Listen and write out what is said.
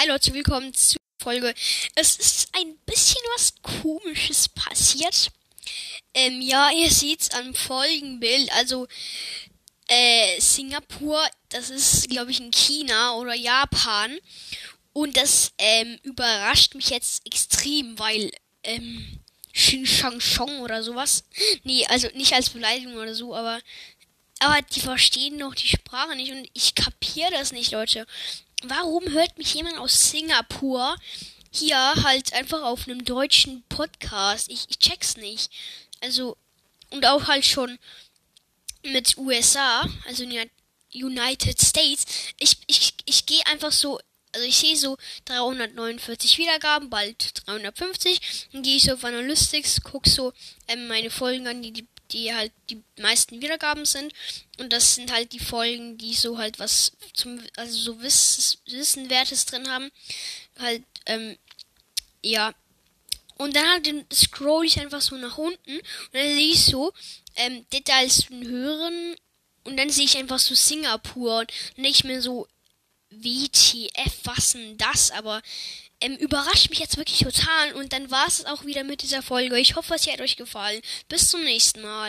Hi Leute, willkommen zur Folge. Es ist ein bisschen was komisches passiert. Ähm, ja, ihr seht's am Folgenbild. Also, äh, Singapur, das ist, glaube ich, in China oder Japan. Und das, ähm, überrascht mich jetzt extrem, weil, ähm, Xin Shang Chong oder sowas. Nee, also nicht als Beleidigung oder so, aber aber die verstehen doch die Sprache nicht und ich kapiere das nicht, Leute warum hört mich jemand aus Singapur hier halt einfach auf einem deutschen Podcast? Ich, ich check's nicht. Also, und auch halt schon mit USA, also United States. Ich, ich, ich gehe einfach so, also ich sehe so 349 Wiedergaben, bald 350. Dann gehe ich so auf Analytics, guck so ähm, meine Folgen an, die, die die halt die meisten Wiedergaben sind. Und das sind halt die Folgen, die so halt was zum, also so Wiss, Wissenwertes drin haben. Halt, ähm, ja. Und dann halt scroll ich einfach so nach unten und dann sehe ich so, ähm, Details hören und dann sehe ich einfach so Singapur und ich mir so, WTF, was denn das? Aber ähm, überrascht mich jetzt wirklich total. Und dann war es auch wieder mit dieser Folge. Ich hoffe, es hat euch gefallen. Bis zum nächsten Mal.